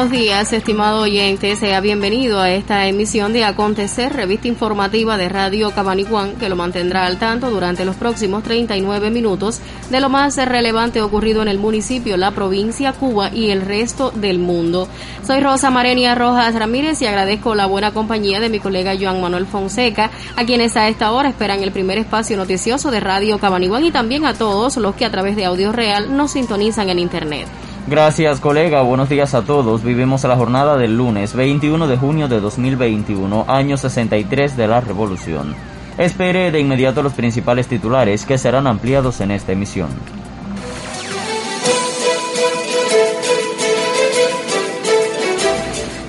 Buenos días, estimado oyente. Sea bienvenido a esta emisión de Acontecer, revista informativa de Radio Cabaniguán, que lo mantendrá al tanto durante los próximos 39 minutos de lo más relevante ocurrido en el municipio, la provincia, Cuba y el resto del mundo. Soy Rosa Marenia Rojas Ramírez y agradezco la buena compañía de mi colega Joan Manuel Fonseca, a quienes a esta hora esperan el primer espacio noticioso de Radio Cabaniguán y también a todos los que a través de Audio Real nos sintonizan en Internet. Gracias colega, buenos días a todos. Vivimos la jornada del lunes 21 de junio de 2021, año 63 de la Revolución. Espere de inmediato los principales titulares que serán ampliados en esta emisión.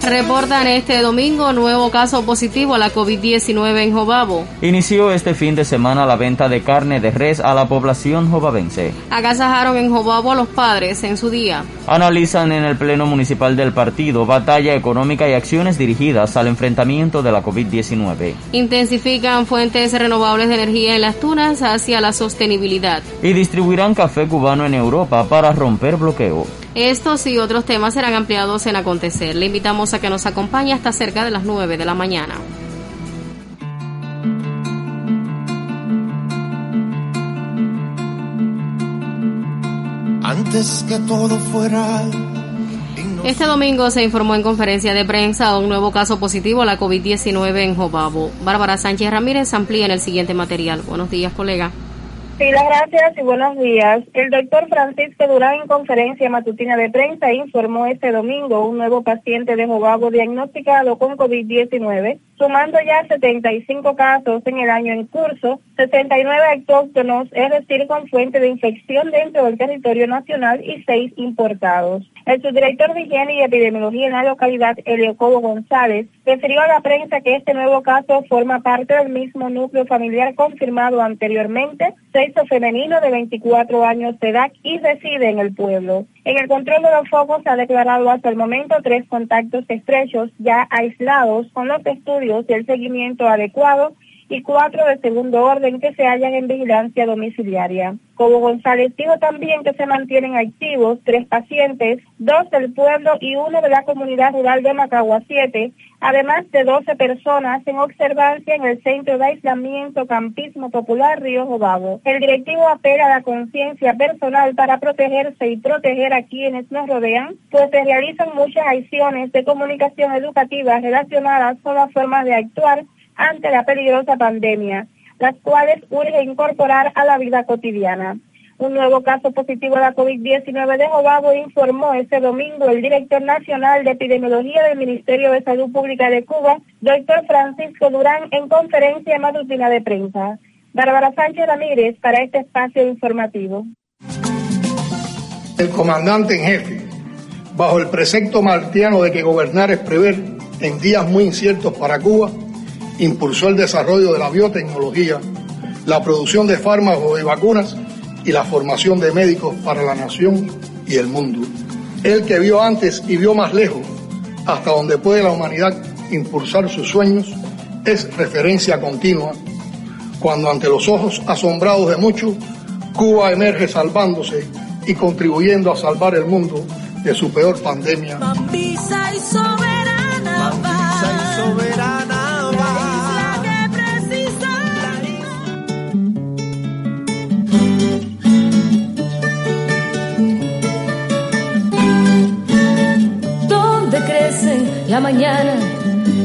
Reportan este domingo nuevo caso positivo a la COVID-19 en Jobabo. Inició este fin de semana la venta de carne de res a la población jobabense. Agasajaron en Jobabo a los padres en su día. Analizan en el Pleno Municipal del partido batalla económica y acciones dirigidas al enfrentamiento de la COVID-19. Intensifican fuentes renovables de energía en las tunas hacia la sostenibilidad. Y distribuirán café cubano en Europa para romper bloqueo. Estos y otros temas serán ampliados en acontecer. Le invitamos a que nos acompañe hasta cerca de las 9 de la mañana. Antes que todo fuera este domingo se informó en conferencia de prensa un nuevo caso positivo a la COVID-19 en Jobabo. Bárbara Sánchez Ramírez amplía en el siguiente material. Buenos días, colega. Sí, las gracias y buenos días. El doctor Francisco Durán en conferencia matutina de prensa informó este domingo un nuevo paciente de Jobabo diagnosticado con COVID-19, sumando ya 75 casos en el año en curso, 69 autóctonos, es decir, con fuente de infección dentro del territorio nacional y 6 importados. El subdirector de Higiene y Epidemiología en la localidad, Eliocobo González, refirió a la prensa que este nuevo caso forma parte del mismo núcleo familiar confirmado anteriormente, sexo femenino de 24 años de edad y reside en el pueblo. En el control de los focos se ha declarado hasta el momento tres contactos estrechos ya aislados con los estudios y el seguimiento adecuado y cuatro de segundo orden que se hallan en vigilancia domiciliaria. Como González dijo también que se mantienen activos tres pacientes, dos del pueblo y uno de la comunidad rural de Macagua 7, además de 12 personas en observancia en el Centro de Aislamiento Campismo Popular Río Jobabo. El directivo apela a la conciencia personal para protegerse y proteger a quienes nos rodean, pues se realizan muchas acciones de comunicación educativa relacionadas con las formas de actuar ante la peligrosa pandemia, las cuales urge incorporar a la vida cotidiana. Un nuevo caso positivo de la COVID-19 de Jobabo informó este domingo el director nacional de epidemiología del Ministerio de Salud Pública de Cuba, doctor Francisco Durán, en conferencia matutina de prensa. Bárbara Sánchez Ramírez para este espacio informativo. El comandante en jefe, bajo el precepto martiano de que gobernar es prever en días muy inciertos para Cuba, impulsó el desarrollo de la biotecnología, la producción de fármacos y vacunas y la formación de médicos para la nación y el mundo. El que vio antes y vio más lejos, hasta donde puede la humanidad impulsar sus sueños, es referencia continua, cuando ante los ojos asombrados de muchos, Cuba emerge salvándose y contribuyendo a salvar el mundo de su peor pandemia. La mañana,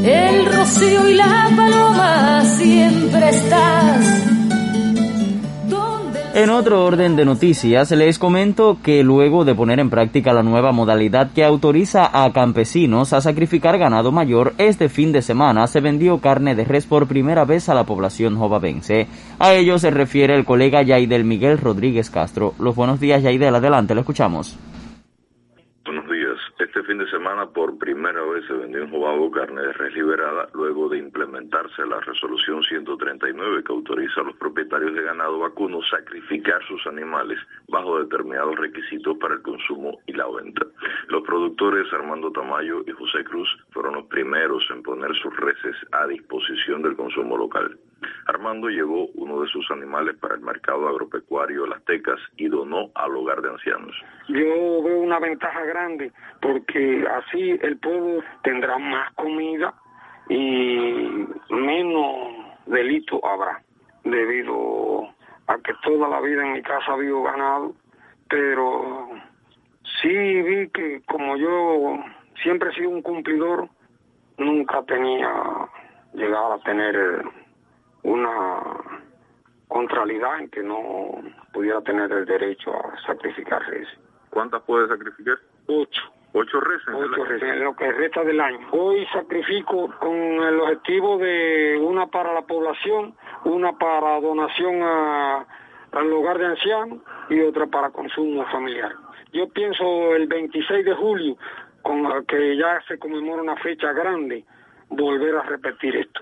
el rocío y la paloma, siempre estás. En otro orden de noticias, les comento que luego de poner en práctica la nueva modalidad que autoriza a campesinos a sacrificar ganado mayor, este fin de semana se vendió carne de res por primera vez a la población jovabense. A ello se refiere el colega Yaidel Miguel Rodríguez Castro. Los buenos días, Yaidel, adelante, lo escuchamos. Por primera vez se vendió en Jobabo carne de res liberada luego de implementarse la resolución 139 que autoriza a los propietarios de ganado vacuno sacrificar sus animales bajo determinados requisitos para el consumo y la venta. Los productores Armando Tamayo y José Cruz fueron los primeros en poner sus reses a disposición del consumo local. Armando llevó uno de sus animales para el mercado agropecuario de Las Tecas y donó al hogar de ancianos. Yo veo una ventaja grande porque así el pueblo tendrá más comida y menos delito habrá debido a que toda la vida en mi casa había ganado, pero sí vi que como yo siempre he sido un cumplidor, nunca tenía llegado a tener una contrariedad en que no pudiera tener el derecho a sacrificar reses. ¿Cuántas puede sacrificar? Ocho. ¿Ocho reses? Ocho reses, en lo que resta del año. Hoy sacrifico con el objetivo de una para la población, una para donación a, al hogar de ancianos y otra para consumo familiar. Yo pienso el 26 de julio, con que ya se conmemora una fecha grande, volver a repetir esto.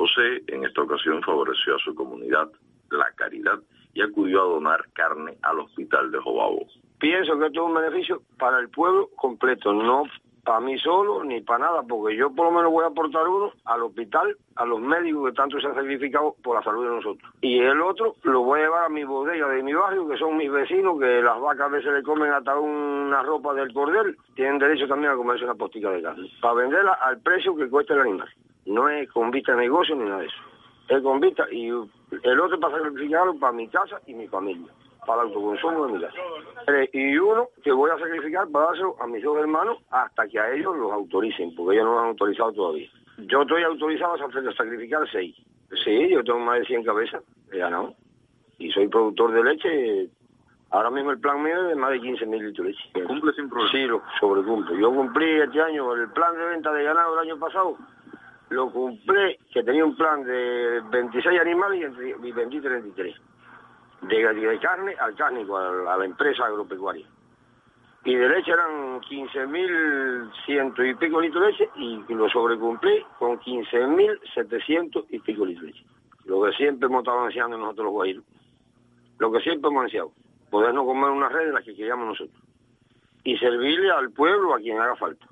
José en esta ocasión favoreció a su comunidad la caridad y acudió a donar carne al hospital de Jobabo. Pienso que esto es un beneficio para el pueblo completo, no para mí solo ni para nada, porque yo por lo menos voy a aportar uno al hospital, a los médicos que tanto se han sacrificado por la salud de nosotros. Y el otro lo voy a llevar a mi bodega de mi barrio, que son mis vecinos, que las vacas a veces le comen hasta una ropa del cordel, tienen derecho también a comerse una postica de carne, para venderla al precio que cuesta el animal. No es con vista de negocio ni nada de eso. Es con vista y el otro para sacrificarlo para mi casa y mi familia para el autoconsumo de mi casa. Eh, y uno que voy a sacrificar para dárselo a mis dos hermanos hasta que a ellos los autoricen, porque ellos no lo han autorizado todavía. Yo estoy autorizado a sacrificar seis. Sí, yo tengo más de 100 cabezas, he ganado. Y soy productor de leche. Ahora mismo el plan mío es de más de 15 mil litros de leche. ¿Cumple sin problema? Sí, lo sobrecumple. Yo cumplí este año el plan de venta de ganado del año pasado. Lo cumplí, que tenía un plan de 26 animales y vendí 33 de, carne al cárnico, a, la empresa agropecuaria. Y de leche eran 15.100 y pico litros de leche y lo sobrecumplí con 15.700 y pico litros de leche. Lo que siempre hemos estado ansiando nosotros los guajiros. Lo que siempre hemos ansiado. Podernos comer una red de las que queríamos nosotros. Y servirle al pueblo a quien haga falta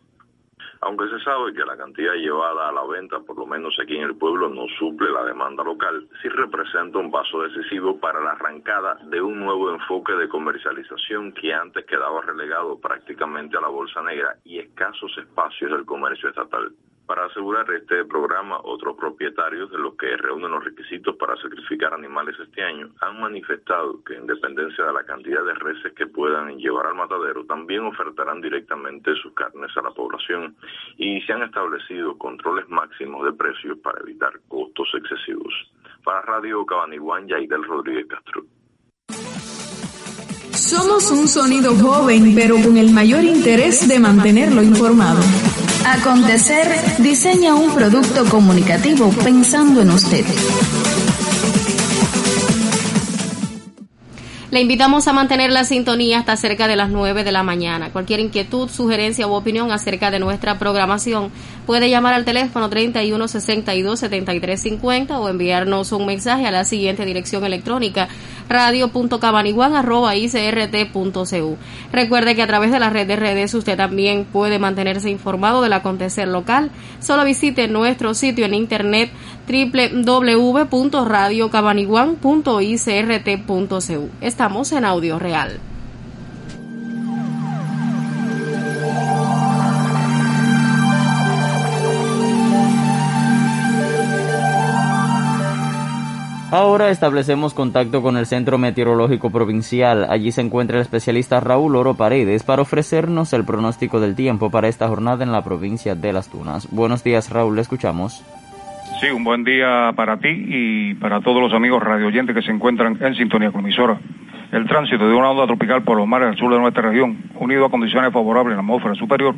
aunque se sabe que la cantidad llevada a la venta, por lo menos aquí en el pueblo, no suple la demanda local, sí representa un paso decisivo para la arrancada de un nuevo enfoque de comercialización que antes quedaba relegado prácticamente a la bolsa negra y escasos espacios del comercio estatal. Para asegurar este programa, otros propietarios de los que reúnen los requisitos para sacrificar animales este año han manifestado que en dependencia de la cantidad de reses que puedan llevar al matadero, también ofertarán directamente sus carnes a la población y se han establecido controles máximos de precios para evitar costos excesivos. Para Radio Cabaniguán, Yaidel Rodríguez Castro. Somos un sonido joven, pero con el mayor interés de mantenerlo informado. Acontecer diseña un producto comunicativo pensando en usted. Le invitamos a mantener la sintonía hasta cerca de las 9 de la mañana. Cualquier inquietud, sugerencia u opinión acerca de nuestra programación puede llamar al teléfono 31 62 73 50 o enviarnos un mensaje a la siguiente dirección electrónica radio.cabaniguan.icrt.cu. Recuerde que a través de la red de redes usted también puede mantenerse informado del acontecer local. Solo visite nuestro sitio en internet www.radiocabaniguan.icrt.cu. Estamos en audio real. Ahora establecemos contacto con el Centro Meteorológico Provincial. Allí se encuentra el especialista Raúl Oro Paredes para ofrecernos el pronóstico del tiempo para esta jornada en la provincia de Las Tunas. Buenos días, Raúl, le escuchamos. Sí, un buen día para ti y para todos los amigos radioyentes que se encuentran en sintonía con emisora. El tránsito de una onda tropical por los mares del sur de nuestra región, unido a condiciones favorables en la atmósfera superior,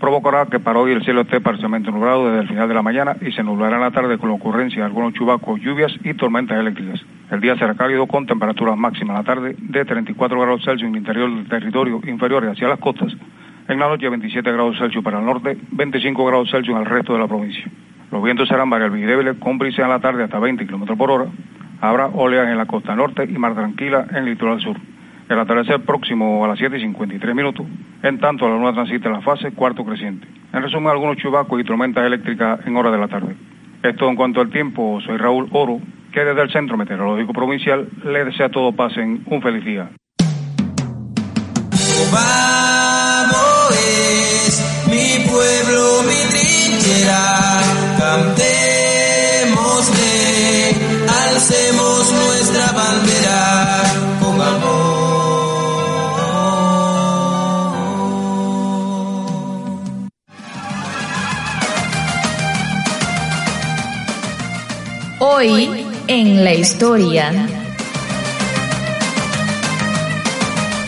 provocará que para hoy el cielo esté parcialmente nublado desde el final de la mañana y se nublará en la tarde con la ocurrencia de algunos chubacos, lluvias y tormentas eléctricas. El día será cálido con temperaturas máximas en la tarde de 34 grados Celsius en el interior del territorio inferiores hacia las costas. En la noche 27 grados Celsius para el norte, 25 grados Celsius en el resto de la provincia. Los vientos serán variables y débiles con brisa en la tarde hasta 20 km por hora. Habrá oleaje en la costa norte y mar tranquila en litoral sur el atardecer próximo a las 7 y 53 minutos, en tanto la luna transita la fase cuarto creciente. En resumen, algunos chubacos y tormentas eléctricas en hora de la tarde. Esto en cuanto al tiempo, soy Raúl Oro que desde el Centro Meteorológico Provincial le desea a todos pasen un feliz día. es mi pueblo, mi trinchera, cantémosle, Hoy en la historia.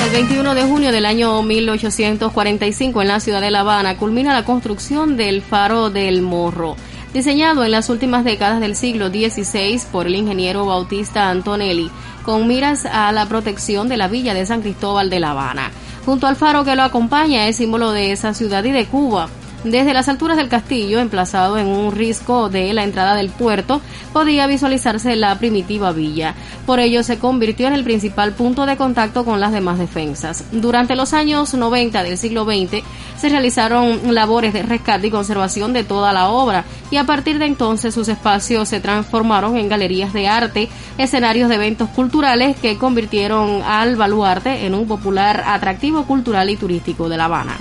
El 21 de junio del año 1845 en la ciudad de La Habana culmina la construcción del Faro del Morro, diseñado en las últimas décadas del siglo XVI por el ingeniero Bautista Antonelli, con miras a la protección de la villa de San Cristóbal de La Habana. Junto al faro que lo acompaña es símbolo de esa ciudad y de Cuba. Desde las alturas del castillo, emplazado en un risco de la entrada del puerto, podía visualizarse la primitiva villa. Por ello se convirtió en el principal punto de contacto con las demás defensas. Durante los años 90 del siglo XX se realizaron labores de rescate y conservación de toda la obra y a partir de entonces sus espacios se transformaron en galerías de arte, escenarios de eventos culturales que convirtieron al baluarte en un popular atractivo cultural y turístico de La Habana.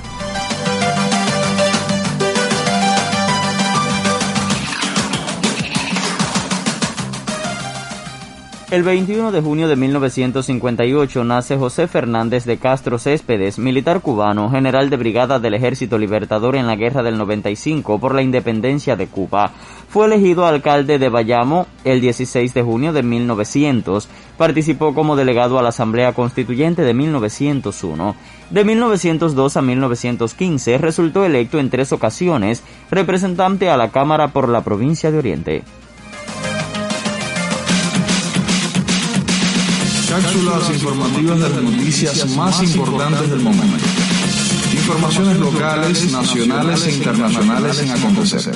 El 21 de junio de 1958 nace José Fernández de Castro Céspedes, militar cubano, general de brigada del Ejército Libertador en la Guerra del 95 por la independencia de Cuba. Fue elegido alcalde de Bayamo el 16 de junio de 1900. Participó como delegado a la Asamblea Constituyente de 1901. De 1902 a 1915 resultó electo en tres ocasiones representante a la Cámara por la provincia de Oriente. Cápsulas informativas de las noticias más importantes del momento. Informaciones locales, nacionales e internacionales en acontecer.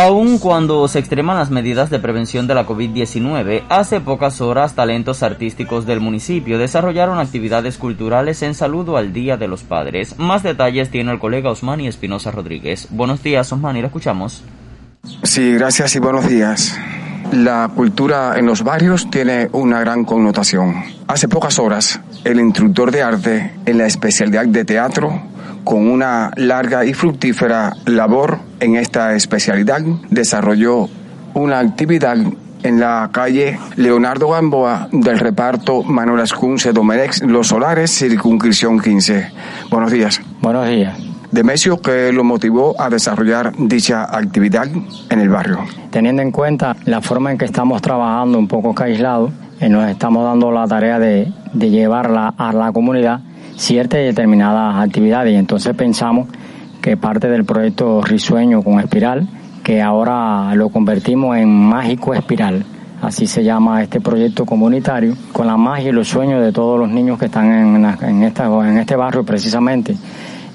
Aun cuando se extreman las medidas de prevención de la COVID-19, hace pocas horas talentos artísticos del municipio desarrollaron actividades culturales en saludo al Día de los Padres. Más detalles tiene el colega Osmani Espinosa Rodríguez. Buenos días, Osmani, ¿la escuchamos? Sí, gracias y buenos días. La cultura en los barrios tiene una gran connotación. Hace pocas horas, el instructor de arte en la especialidad de teatro con una larga y fructífera labor en esta especialidad, desarrolló una actividad en la calle Leonardo Gamboa del reparto Manuel Ascunce Domenex Los Solares, circunscripción 15. Buenos días. Buenos días. Demesio, ¿qué lo motivó a desarrollar dicha actividad en el barrio? Teniendo en cuenta la forma en que estamos trabajando un poco aislado, eh, nos estamos dando la tarea de, de llevarla a la comunidad ciertas y determinadas actividades y entonces pensamos que parte del proyecto Risueño con Espiral, que ahora lo convertimos en Mágico Espiral, así se llama este proyecto comunitario, con la magia y los sueños de todos los niños que están en, en, este barrio precisamente.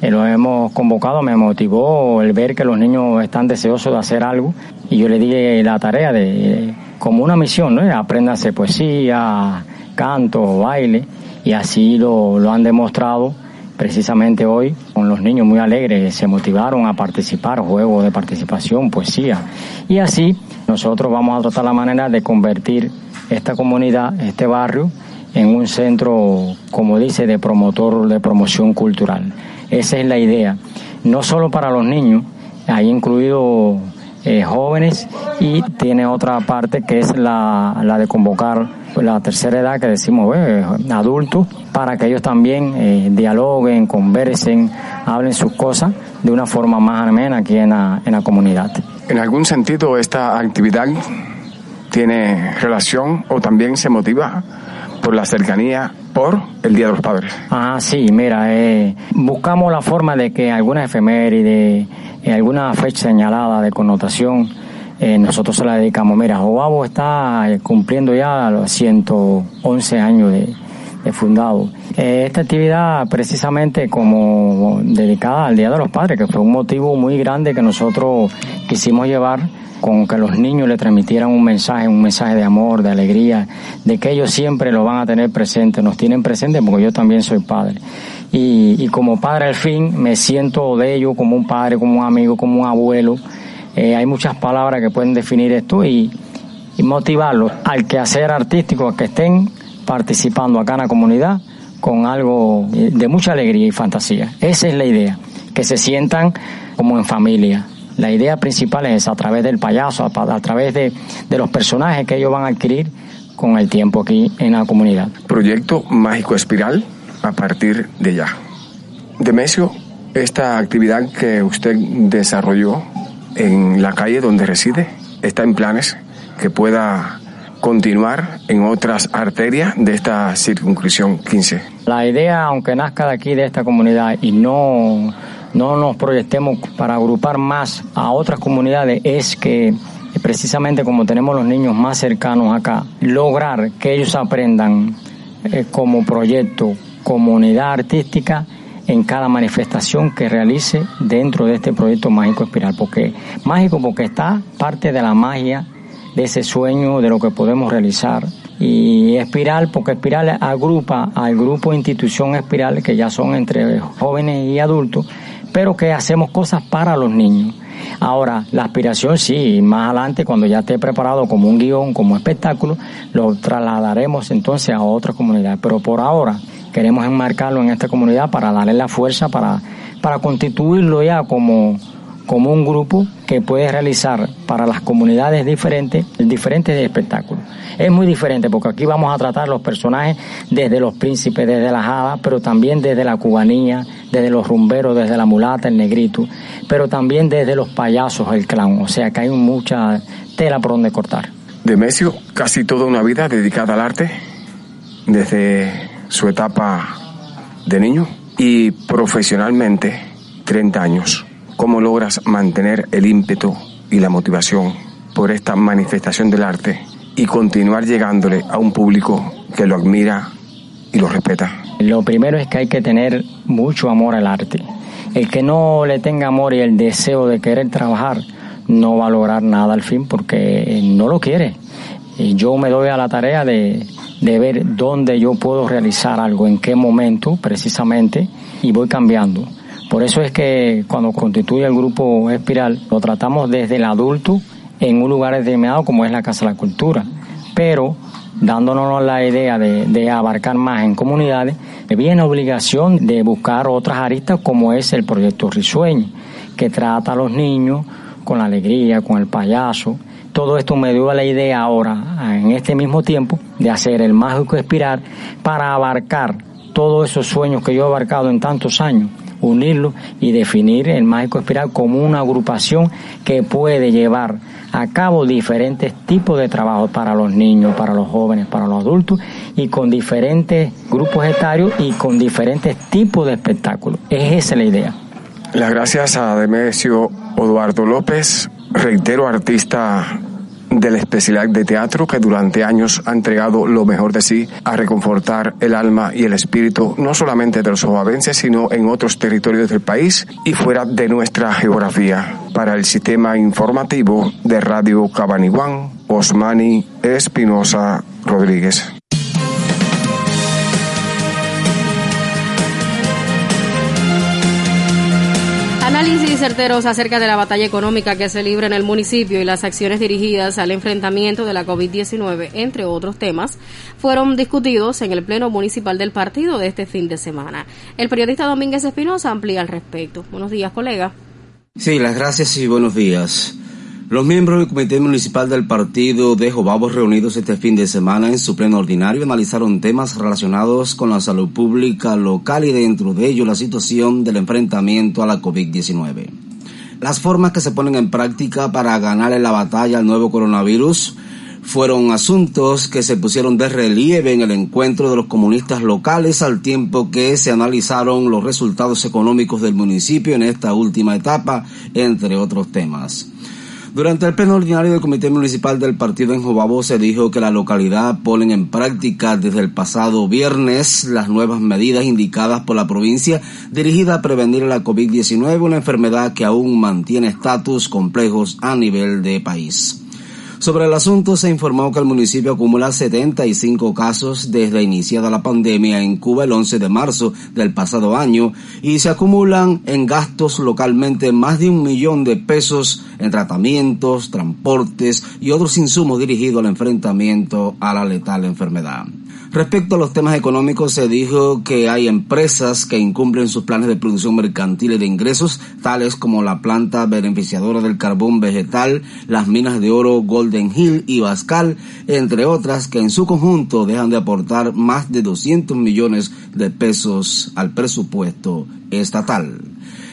Eh, lo hemos convocado, me motivó el ver que los niños están deseosos de hacer algo y yo le di la tarea de, como una misión, ¿no? Apréndase poesía, canto, baile y así lo, lo han demostrado precisamente hoy con los niños muy alegres, se motivaron a participar, juegos de participación, poesía. Y así nosotros vamos a tratar la manera de convertir esta comunidad, este barrio, en un centro, como dice, de promotor, de promoción cultural. Esa es la idea. No solo para los niños, hay incluido eh, jóvenes y tiene otra parte que es la, la de convocar la tercera edad que decimos adultos para que ellos también eh, dialoguen, conversen, hablen sus cosas de una forma más amena aquí en la, en la comunidad. ¿En algún sentido esta actividad tiene relación o también se motiva por la cercanía por el Día de los Padres? Ah, sí, mira, eh, buscamos la forma de que alguna efeméride, eh, alguna fecha señalada de connotación, eh, nosotros se la dedicamos. Mira, Joabo está cumpliendo ya los 111 años de, fundado. Eh, esta actividad precisamente como dedicada al Día de los Padres, que fue un motivo muy grande que nosotros quisimos llevar con que los niños le transmitieran un mensaje, un mensaje de amor, de alegría, de que ellos siempre lo van a tener presente, nos tienen presente porque yo también soy padre. Y, como padre al fin me siento de ellos como un padre, como un amigo, como un abuelo. Eh, hay muchas palabras que pueden definir esto y, y motivarlos al quehacer artístico, a que estén participando acá en la comunidad con algo de mucha alegría y fantasía. Esa es la idea, que se sientan como en familia. La idea principal es a través del payaso, a, través de, de los personajes que ellos van a adquirir con el tiempo aquí en la comunidad. Proyecto Mágico Espiral a partir de ya. Demesio, esta actividad que usted desarrolló en la calle donde reside, ¿está en planes que pueda continuar en otras arterias de esta circunscripción 15? La idea, aunque nazca de aquí, de esta comunidad, y no, no nos proyectemos para agrupar más a otras comunidades, es que precisamente como tenemos los niños más cercanos acá, lograr que ellos aprendan eh, como proyecto, comunidad artística, en cada manifestación que realice dentro de este proyecto Mágico Espiral. Porque mágico porque está parte de la magia de ese sueño, de lo que podemos realizar. Y Espiral, porque Espiral agrupa al grupo institución Espiral, que ya son entre jóvenes y adultos, pero que hacemos cosas para los niños. Ahora, la aspiración sí, más adelante, cuando ya esté preparado como un guion, como espectáculo, lo trasladaremos entonces a otra comunidad. Pero por ahora queremos enmarcarlo en esta comunidad para darle la fuerza, para, para constituirlo ya como, como un grupo que puede realizar para las comunidades diferentes, diferentes espectáculos. Es muy diferente porque aquí vamos a tratar los personajes desde los príncipes, desde las hadas, pero también desde la cubanía, desde los rumberos, desde la mulata, el negrito, pero también desde los payasos, el clown. O sea que hay mucha tela por donde cortar. Demesio, casi toda una vida dedicada al arte, desde su etapa de niño y profesionalmente 30 años. ¿Cómo logras mantener el ímpetu y la motivación por esta manifestación del arte y continuar llegándole a un público que lo admira y lo respeta? Lo primero es que hay que tener mucho amor al arte. El que no le tenga amor y el deseo de querer trabajar no va a lograr nada al fin porque no lo quiere. Yo me doy a la tarea de, de ver dónde yo puedo realizar algo, en qué momento precisamente, y voy cambiando. Por eso es que cuando constituye el grupo Espiral, lo tratamos desde el adulto en un lugar determinado como es la Casa de la Cultura, pero dándonos la idea de, abarcar más en comunidades, viene obligación de buscar otras aristas como es el proyecto Risueño, que trata a los niños con la alegría, con el payaso. Todo esto me dio la idea ahora, en este mismo tiempo, de hacer el mágico espiral para abarcar todos esos sueños que yo he abarcado en tantos años unirlo y definir el Mágico Espiral como una agrupación que puede llevar a cabo diferentes tipos de trabajo para los niños, para los jóvenes, para los adultos y con diferentes grupos etarios y con diferentes tipos de espectáculos. Es esa la idea. Las gracias a Demesio Eduardo López, reitero artista de la especialidad de teatro que durante años ha entregado lo mejor de sí a reconfortar el alma y el espíritu no solamente de los oabenses sino en otros territorios del país y fuera de nuestra geografía. Para el sistema informativo de Radio Cabaniguán, Osmani Espinosa Rodríguez. Análisis certeros acerca de la batalla económica que se libra en el municipio y las acciones dirigidas al enfrentamiento de la COVID-19, entre otros temas, fueron discutidos en el Pleno Municipal del partido de este fin de semana. El periodista Domínguez Espinosa amplía al respecto. Buenos días, colega. Sí, las gracias y buenos días. Los miembros del Comité Municipal del Partido de Jobabos reunidos este fin de semana en su pleno ordinario analizaron temas relacionados con la salud pública local y dentro de ello la situación del enfrentamiento a la COVID-19. Las formas que se ponen en práctica para ganar en la batalla al nuevo coronavirus fueron asuntos que se pusieron de relieve en el encuentro de los comunistas locales al tiempo que se analizaron los resultados económicos del municipio en esta última etapa, entre otros temas. Durante el pleno ordinario del Comité Municipal del Partido en Jobabo se dijo que la localidad ponen en práctica desde el pasado viernes las nuevas medidas indicadas por la provincia dirigida a prevenir la COVID-19, una enfermedad que aún mantiene estatus complejos a nivel de país. Sobre el asunto se informó que el municipio acumula 75 casos desde iniciada la pandemia en Cuba el 11 de marzo del pasado año y se acumulan en gastos localmente más de un millón de pesos en tratamientos, transportes y otros insumos dirigidos al enfrentamiento a la letal enfermedad. Respecto a los temas económicos, se dijo que hay empresas que incumplen sus planes de producción mercantil y de ingresos, tales como la planta beneficiadora del carbón vegetal, las minas de oro Golden Hill y Bascal, entre otras, que en su conjunto dejan de aportar más de 200 millones de pesos al presupuesto estatal.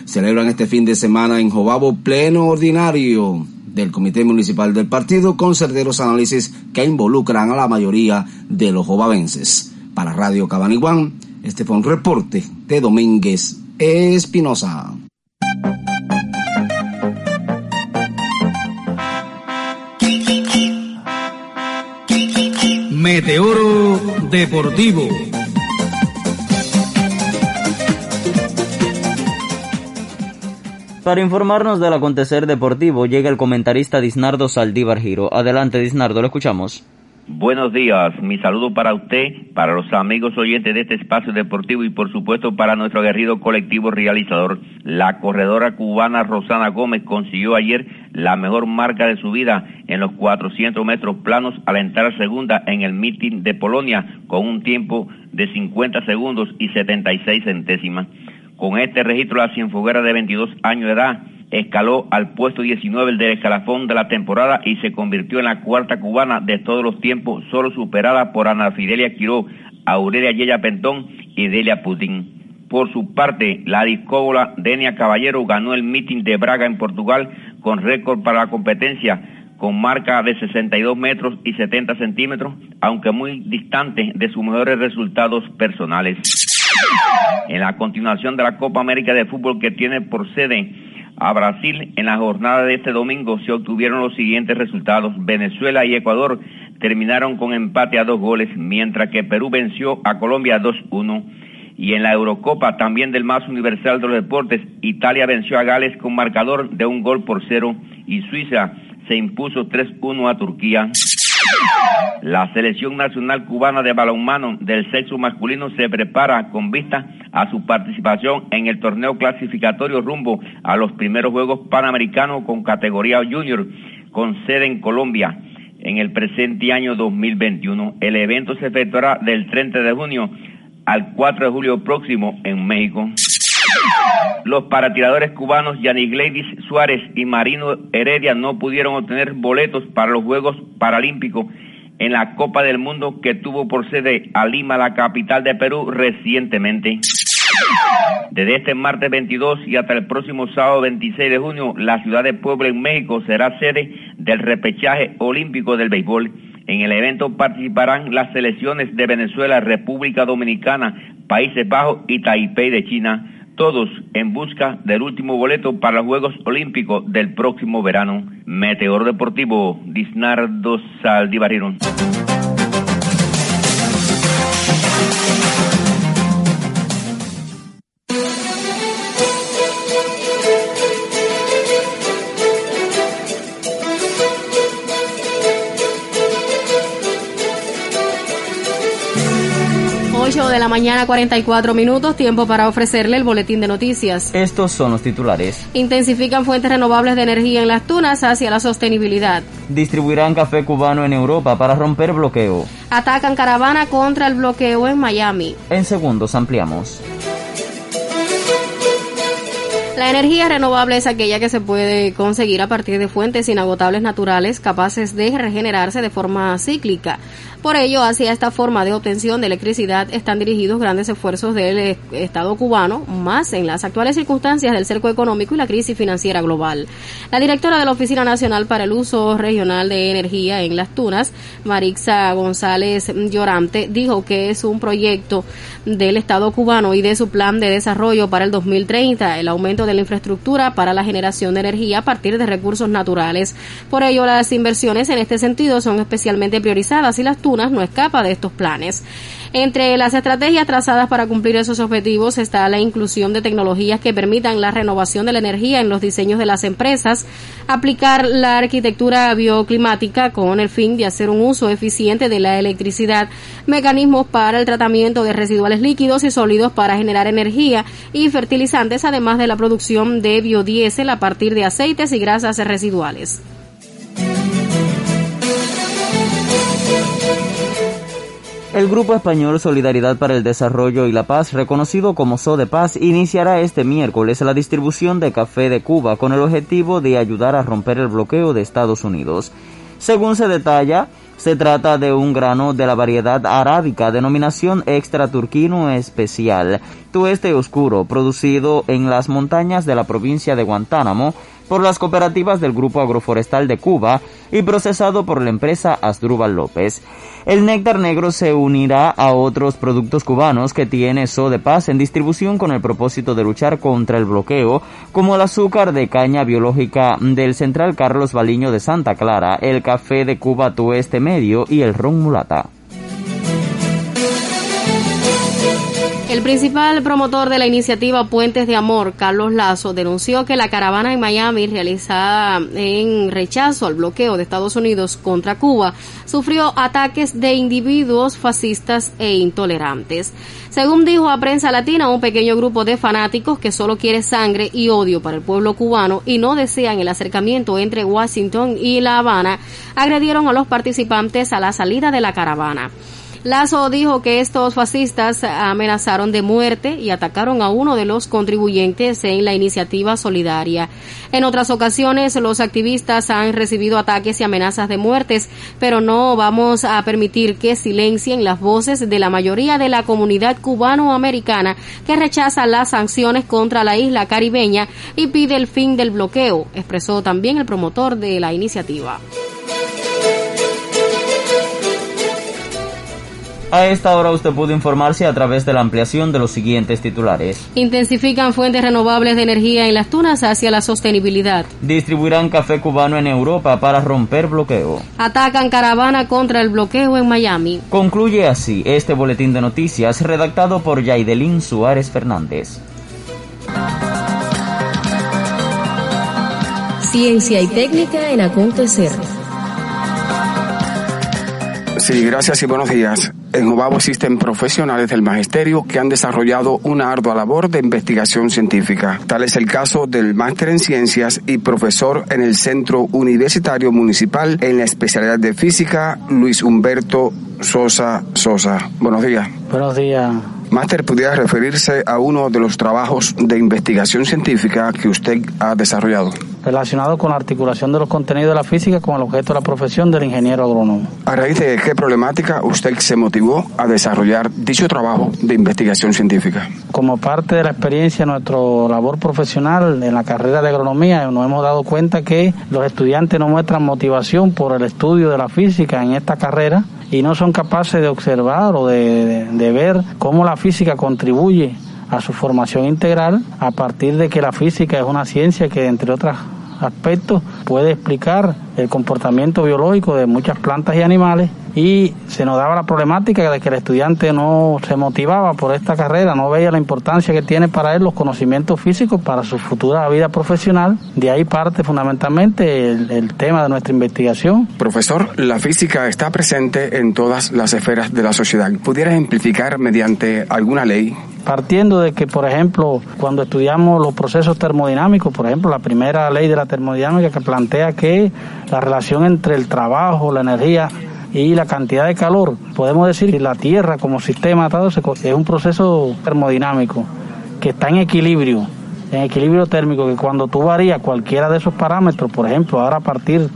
Celebran este fin de semana en Jobabo pleno ordinario del Comité Municipal del Partido con certeros análisis que involucran a la mayoría de los jovavenses. Para Radio Cabaniguán, este fue un reporte de Domínguez Espinosa. Meteoro Deportivo. Para informarnos del acontecer deportivo llega el comentarista Disnardo Saldívar Giro. Adelante Disnardo, lo escuchamos. Buenos días, mi saludo para usted, para los amigos oyentes de este espacio deportivo y por supuesto para nuestro aguerrido colectivo realizador. La corredora cubana Rosana Gómez consiguió ayer la mejor marca de su vida en los 400 metros planos al entrar segunda en el meeting de Polonia con un tiempo de 50 segundos y 76 centésimas. Con este registro, la cienfuguera de 22 años de edad escaló al puesto 19 del escalafón de la temporada y se convirtió en la cuarta cubana de todos los tiempos, solo superada por Ana Fidelia Quiró, Aurelia Yeya Pentón y Delia Putin. Por su parte, la discóbola Denia Caballero ganó el meeting de Braga en Portugal con récord para la competencia, con marca de 62 metros y 70 centímetros, aunque muy distante de sus mejores resultados personales. En la continuación de la Copa América de Fútbol que tiene por sede a Brasil, en la jornada de este domingo se obtuvieron los siguientes resultados. Venezuela y Ecuador terminaron con empate a dos goles, mientras que Perú venció a Colombia 2-1. Y en la Eurocopa, también del más universal de los deportes, Italia venció a Gales con marcador de un gol por cero y Suiza se impuso 3-1 a Turquía. La selección nacional cubana de balonmano del sexo masculino se prepara con vista a su participación en el torneo clasificatorio rumbo a los primeros Juegos Panamericanos con categoría junior con sede en Colombia en el presente año 2021. El evento se efectuará del 30 de junio al 4 de julio próximo en México. Los paratiradores cubanos Yanis Gladys Suárez y Marino Heredia no pudieron obtener boletos para los Juegos Paralímpicos en la Copa del Mundo que tuvo por sede a Lima, la capital de Perú, recientemente. Desde este martes 22 y hasta el próximo sábado 26 de junio, la ciudad de Puebla en México será sede del repechaje olímpico del béisbol. En el evento participarán las selecciones de Venezuela, República Dominicana, Países Bajos y Taipei de China todos en busca del último boleto para los Juegos Olímpicos del próximo verano. Meteor Deportivo, Disnardo Saldivarino. Mañana, 44 minutos, tiempo para ofrecerle el boletín de noticias. Estos son los titulares. Intensifican fuentes renovables de energía en las tunas hacia la sostenibilidad. Distribuirán café cubano en Europa para romper bloqueo. Atacan caravana contra el bloqueo en Miami. En segundos ampliamos. La energía renovable es aquella que se puede conseguir a partir de fuentes inagotables naturales capaces de regenerarse de forma cíclica. Por ello, hacia esta forma de obtención de electricidad están dirigidos grandes esfuerzos del Estado cubano, más en las actuales circunstancias del cerco económico y la crisis financiera global. La directora de la Oficina Nacional para el Uso Regional de Energía en Las Tunas, Marixa González Llorante, dijo que es un proyecto del Estado cubano y de su plan de desarrollo para el 2030. El aumento de de la infraestructura para la generación de energía a partir de recursos naturales. Por ello, las inversiones en este sentido son especialmente priorizadas y las tunas no escapa de estos planes. Entre las estrategias trazadas para cumplir esos objetivos está la inclusión de tecnologías que permitan la renovación de la energía en los diseños de las empresas, aplicar la arquitectura bioclimática con el fin de hacer un uso eficiente de la electricidad, mecanismos para el tratamiento de residuales líquidos y sólidos para generar energía y fertilizantes, además de la producción de biodiesel a partir de aceites y grasas residuales. El Grupo Español Solidaridad para el Desarrollo y la Paz, reconocido como Paz, iniciará este miércoles la distribución de café de Cuba con el objetivo de ayudar a romper el bloqueo de Estados Unidos. Según se detalla, se trata de un grano de la variedad arábica, denominación extra turquino especial, tueste oscuro, producido en las montañas de la provincia de Guantánamo, por las cooperativas del Grupo Agroforestal de Cuba y procesado por la empresa Asdrúbal López. El néctar negro se unirá a otros productos cubanos que tiene So de Paz en distribución con el propósito de luchar contra el bloqueo, como el azúcar de caña biológica del Central Carlos Baliño de Santa Clara, el café de Cuba Tueste Medio y el ron mulata. El principal promotor de la iniciativa Puentes de Amor, Carlos Lazo, denunció que la caravana en Miami realizada en rechazo al bloqueo de Estados Unidos contra Cuba sufrió ataques de individuos fascistas e intolerantes. Según dijo a Prensa Latina, un pequeño grupo de fanáticos que solo quiere sangre y odio para el pueblo cubano y no desean el acercamiento entre Washington y La Habana, agredieron a los participantes a la salida de la caravana. Lazo dijo que estos fascistas amenazaron de muerte y atacaron a uno de los contribuyentes en la iniciativa solidaria. En otras ocasiones, los activistas han recibido ataques y amenazas de muertes, pero no vamos a permitir que silencien las voces de la mayoría de la comunidad cubano-americana que rechaza las sanciones contra la isla caribeña y pide el fin del bloqueo, expresó también el promotor de la iniciativa. A esta hora usted pudo informarse a través de la ampliación de los siguientes titulares. Intensifican fuentes renovables de energía en las tunas hacia la sostenibilidad. Distribuirán café cubano en Europa para romper bloqueo. Atacan caravana contra el bloqueo en Miami. Concluye así este boletín de noticias redactado por Yaidelín Suárez Fernández. Ciencia y técnica en acontecer. Sí, gracias y buenos días. En Jobabo existen profesionales del magisterio que han desarrollado una ardua labor de investigación científica. Tal es el caso del máster en ciencias y profesor en el Centro Universitario Municipal en la especialidad de física, Luis Humberto Sosa Sosa. Buenos días. Buenos días. Máster, ¿pudiera referirse a uno de los trabajos de investigación científica que usted ha desarrollado? Relacionado con la articulación de los contenidos de la física con el objeto de la profesión del ingeniero agrónomo. ¿A raíz de qué problemática usted se motivó a desarrollar dicho trabajo de investigación científica? Como parte de la experiencia de nuestra labor profesional en la carrera de agronomía, nos hemos dado cuenta que los estudiantes no muestran motivación por el estudio de la física en esta carrera y no son capaces de observar o de, de, ver cómo la física contribuye a su formación integral a partir de que la física es una ciencia que entre otros aspectos puede explicar el comportamiento biológico de muchas plantas y animales y se nos daba la problemática de que el estudiante no se motivaba por esta carrera, no veía la importancia que tiene para él los conocimientos físicos para su futura vida profesional. De ahí parte fundamentalmente el, el tema de nuestra investigación. Profesor, la física está presente en todas las esferas de la sociedad. ¿Pudiera ejemplificar mediante alguna ley partiendo de que, por ejemplo, cuando estudiamos los procesos termodinámicos, por ejemplo, la primera ley de la termodinámica que plantea que la relación entre el trabajo, la energía y la cantidad de calor, podemos decir que la Tierra como sistema es un proceso termodinámico que está en equilibrio, en equilibrio térmico, que cuando tú varías cualquiera de esos parámetros, por ejemplo, ahora a partir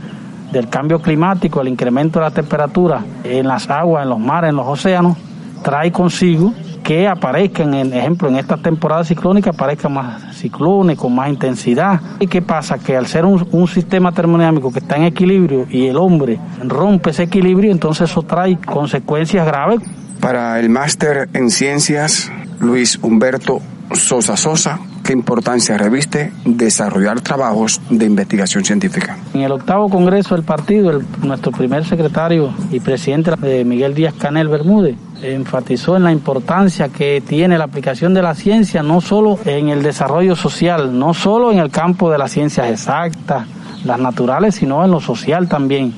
del cambio climático, el incremento de la temperatura en las aguas, en los mares, en los océanos, trae consigo que aparezcan, en ejemplo, en esta temporada ciclónica aparezcan más ciclones con más intensidad. ¿Y qué pasa? Que al ser un, un, sistema termodinámico que está en equilibrio y el hombre rompe ese equilibrio, entonces eso trae consecuencias graves. Para el máster en ciencias, Luis Humberto Sosa Sosa, ¿qué importancia reviste desarrollar trabajos de investigación científica? En el octavo congreso del partido, nuestro primer secretario y presidente de Miguel Díaz Canel Bermúdez enfatizó en la importancia que tiene la aplicación de la ciencia, no solo en el desarrollo social, no solo en el campo de las ciencias exactas, las naturales, sino en lo social también.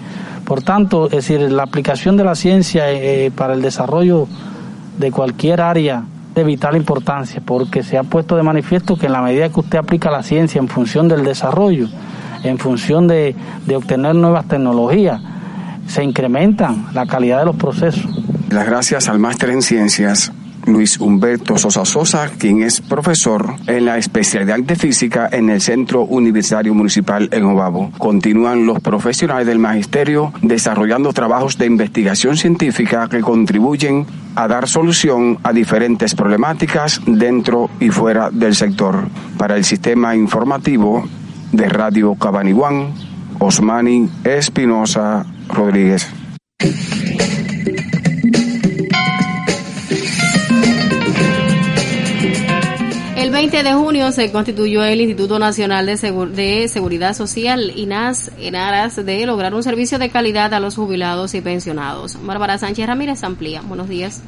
Por tanto, es decir, la aplicación de la ciencia eh, para el desarrollo de cualquier área de vital importancia, porque se ha puesto de manifiesto que en la medida que usted aplica la ciencia en función del desarrollo, en función de, de obtener nuevas tecnologías, se incrementan la calidad de los procesos. Las gracias al máster en ciencias Luis Humberto Sosa Sosa, quien es profesor en la especialidad de física en el Centro Universitario Municipal en Obabo. Continúan los profesionales del magisterio desarrollando trabajos de investigación científica que contribuyen a dar solución a diferentes problemáticas dentro y fuera del sector. Para el sistema informativo de Radio Cabaniguán, Osmani Espinosa Rodríguez. 20 de junio se constituyó el Instituto Nacional de, de, Seguridad Social, INAS, en aras de lograr un servicio de calidad a los jubilados y pensionados. Bárbara Sánchez Ramírez amplía. Buenos días.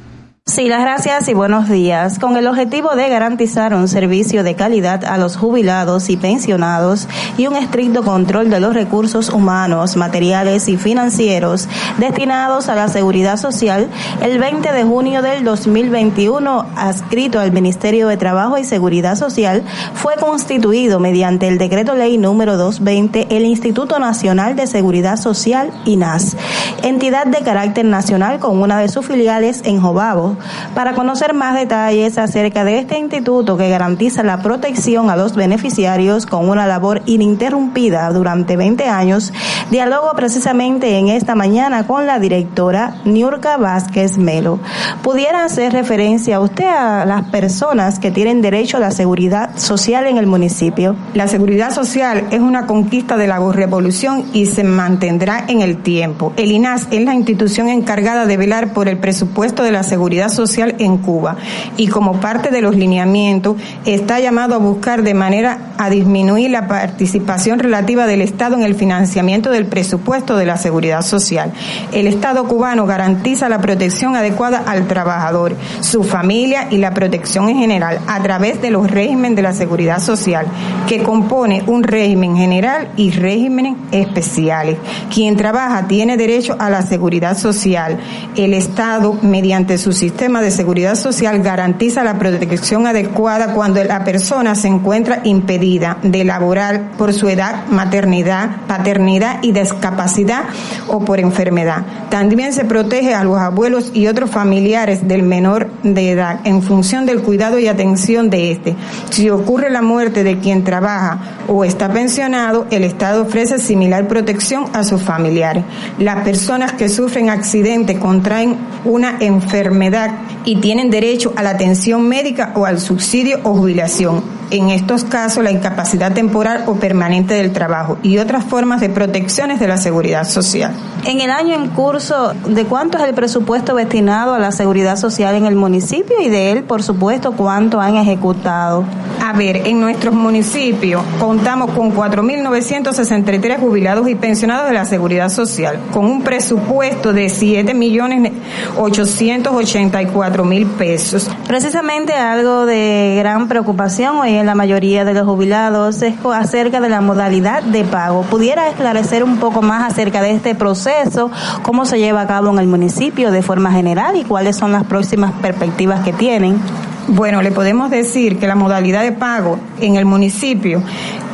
Sí, las gracias y buenos días. Con el objetivo de garantizar un servicio de calidad a los jubilados y pensionados y un estricto control de los recursos humanos, materiales y financieros destinados a la seguridad social, el 20 de junio del 2021, adscrito al Ministerio de Trabajo y Seguridad Social, fue constituido mediante el decreto ley número 220 el Instituto Nacional de Seguridad Social, INAS, entidad de carácter nacional con una de sus filiales en Jobabo para conocer más detalles acerca de este instituto que garantiza la protección a los beneficiarios con una labor ininterrumpida durante 20 años, dialogo precisamente en esta mañana con la directora Niurka Vázquez Melo. ¿Pudiera hacer referencia usted a las personas que tienen derecho a la seguridad social en el municipio? La seguridad social es una conquista de la revolución y se mantendrá en el tiempo. El INAS es la institución encargada de velar por el presupuesto de la seguridad social en Cuba y como parte de los lineamientos está llamado a buscar de manera a disminuir la participación relativa del Estado en el financiamiento del presupuesto de la seguridad social. El Estado cubano garantiza la protección adecuada al trabajador, su familia y la protección en general a través de los regímenes de la seguridad social, que compone un régimen general y regímenes especiales. Quien trabaja tiene derecho a la seguridad social. El Estado, mediante su sistema sistema de seguridad social garantiza la protección adecuada cuando la persona se encuentra impedida de laborar por su edad, maternidad, paternidad y discapacidad o por enfermedad. También se protege a los abuelos y otros familiares del menor de edad en función del cuidado y atención de este. Si ocurre la muerte de quien trabaja o está pensionado, el Estado ofrece similar protección a sus familiares. Las personas que sufren accidente contraen una enfermedad y tienen derecho a la atención médica o al subsidio o jubilación en estos casos la incapacidad temporal o permanente del trabajo y otras formas de protecciones de la seguridad social. En el año en curso, ¿de cuánto es el presupuesto destinado a la seguridad social en el municipio y de él, por supuesto, cuánto han ejecutado? A ver, en nuestros municipios contamos con 4.963 jubilados y pensionados de la seguridad social, con un presupuesto de 7.884.000 pesos. Precisamente algo de gran preocupación hoy en la mayoría de los jubilados es acerca de la modalidad de pago. ¿Pudiera esclarecer un poco más acerca de este proceso, cómo se lleva a cabo en el municipio de forma general y cuáles son las próximas perspectivas que tienen? Bueno, le podemos decir que la modalidad de pago en el municipio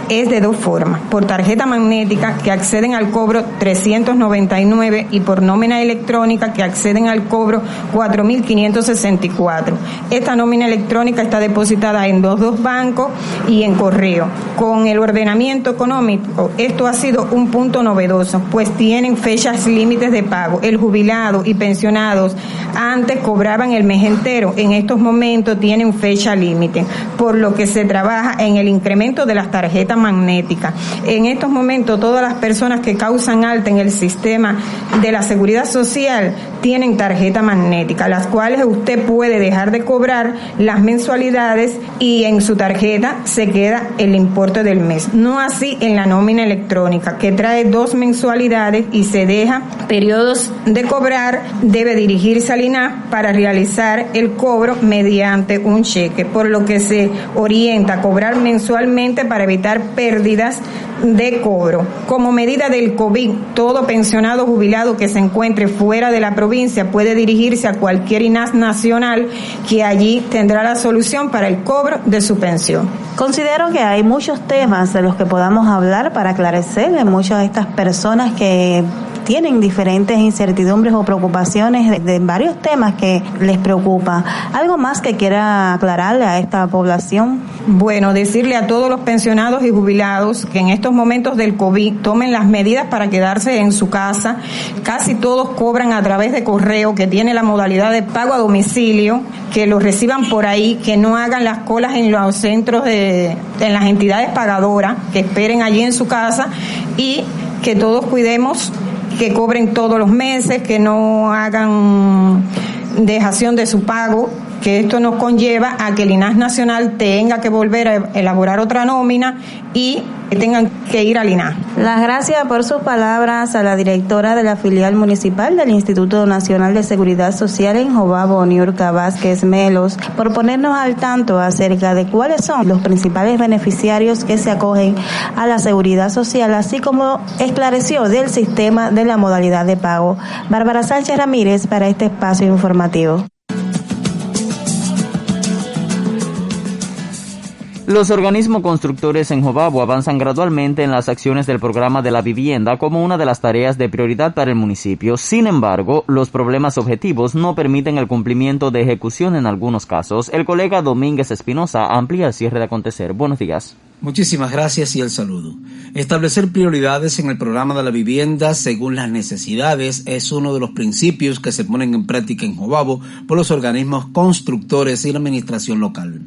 es de dos formas, por tarjeta magnética que acceden al cobro 399 y por nómina electrónica que acceden al cobro 4.564. Esta nómina electrónica está depositada en dos, dos bancos y en correo. Con el ordenamiento económico, esto ha sido un punto novedoso, pues tienen fechas límites de pago. El jubilado y pensionados antes cobraban el mes entero, en estos momentos tienen fecha límite, por lo que se trabaja en el incremento de las tarjetas magnética. En estos momentos, todas las personas que causan alta en el sistema de la seguridad social tienen tarjeta magnética, las cuales usted puede dejar de cobrar las mensualidades y en su tarjeta se queda el importe del mes. No así en la nómina electrónica, que trae dos mensualidades y se deja periodos de cobrar, debe dirigirse al INAP para realizar el cobro mediante un cheque, por lo que se orienta a cobrar mensualmente para evitar pérdidas de cobro. Como medida del COVID, todo pensionado jubilado que se encuentre fuera de la provincia puede dirigirse a cualquier INAS nacional que allí tendrá la solución para el cobro de su pensión. Considero que hay muchos temas de los que podamos hablar para aclarecer muchas de estas personas que tienen diferentes incertidumbres o preocupaciones de, varios temas que les preocupa. ¿Algo más que quiera aclararle a esta población? Bueno, decirle a todos los pensionados y jubilados que en estos momentos del COVID tomen las medidas para quedarse en su casa. Casi todos cobran a través de correo que tiene la modalidad de pago a domicilio, que los reciban por ahí, que no hagan las colas en los centros de, en las entidades pagadoras, que esperen allí en su casa y que todos cuidemos que cobren todos los meses, que no hagan dejación de su pago, que esto nos conlleva a que el INAS Nacional tenga que volver a elaborar otra nómina y que tengan que ir al INAS. Las gracias por sus palabras a la directora de la filial municipal del Instituto Nacional de Seguridad Social en Jobabo, Niurka Vázquez Melos, por ponernos al tanto acerca de cuáles son los principales beneficiarios que se acogen a la seguridad social, así como esclareció del sistema de la modalidad de pago. Bárbara Sánchez Ramírez para este espacio informativo. Los organismos constructores en Jobabo avanzan gradualmente en las acciones del programa de la vivienda como una de las tareas de prioridad para el municipio. Sin embargo, los problemas objetivos no permiten el cumplimiento de ejecución en algunos casos. El colega Domínguez Espinosa amplía el cierre de acontecer. Buenos días. Muchísimas gracias y el saludo. Establecer prioridades en el programa de la vivienda según las necesidades es uno de los principios que se ponen en práctica en Jobabo por los organismos constructores y la administración local.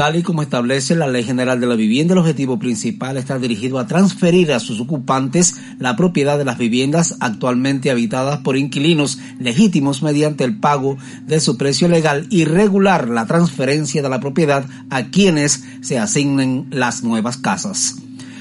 Tal y como establece la Ley General de la Vivienda, el objetivo principal está dirigido a transferir a sus ocupantes la propiedad de las viviendas actualmente habitadas por inquilinos legítimos mediante el pago de su precio legal y regular la transferencia de la propiedad a quienes se asignen las nuevas casas.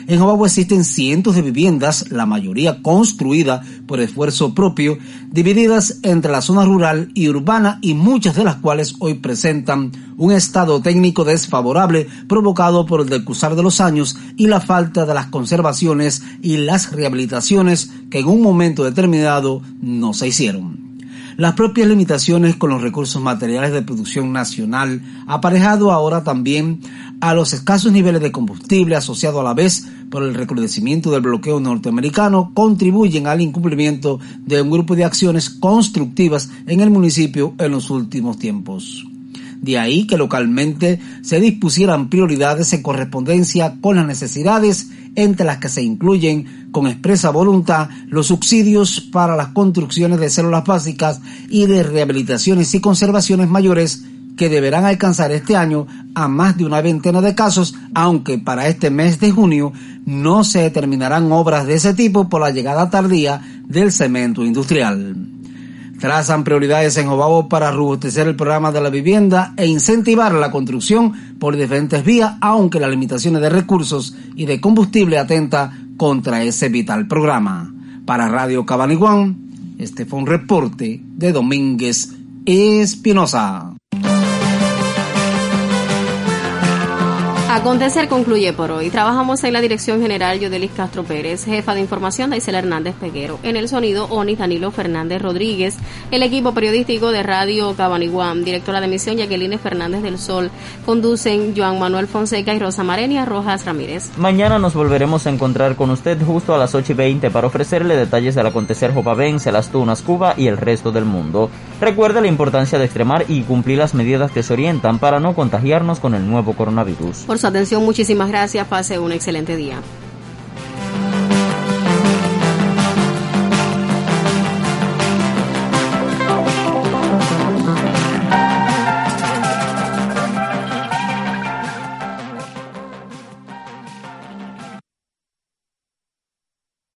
En Obabo existen cientos de viviendas, la mayoría construida por esfuerzo propio, divididas entre la zona rural y urbana y muchas de las cuales hoy presentan un estado técnico desfavorable provocado por el decusar de los años y la falta de las conservaciones y las rehabilitaciones que en un momento determinado no se hicieron. Las propias limitaciones con los recursos materiales de producción nacional, aparejado ahora también a los escasos niveles de combustible asociado a la vez por el recrudecimiento del bloqueo norteamericano, contribuyen al incumplimiento de un grupo de acciones constructivas en el municipio en los últimos tiempos. De ahí que localmente se dispusieran prioridades en correspondencia con las necesidades, entre las que se incluyen con expresa voluntad los subsidios para las construcciones de células básicas y de rehabilitaciones y conservaciones mayores que deberán alcanzar este año a más de una veintena de casos, aunque para este mes de junio no se determinarán obras de ese tipo por la llegada tardía del cemento industrial. Trazan prioridades en Obabo para robustecer el programa de la vivienda e incentivar la construcción por diferentes vías, aunque las limitaciones de recursos y de combustible atenta contra ese vital programa. Para Radio Cabaniguán, este fue un reporte de Domínguez Espinosa. Acontecer concluye por hoy. Trabajamos en la dirección general Yodelis Castro Pérez, jefa de información de Hernández Peguero. En el sonido, Onis Danilo Fernández Rodríguez. El equipo periodístico de Radio Cabaniguán, directora de emisión Jacqueline Fernández del Sol. Conducen Joan Manuel Fonseca y Rosa Marenia Rojas Ramírez. Mañana nos volveremos a encontrar con usted justo a las 8 y 20 para ofrecerle detalles del acontecer Jopavense, las Tunas, Cuba y el resto del mundo. Recuerde la importancia de extremar y cumplir las medidas que se orientan para no contagiarnos con el nuevo coronavirus su atención. Muchísimas gracias. Pase un excelente día.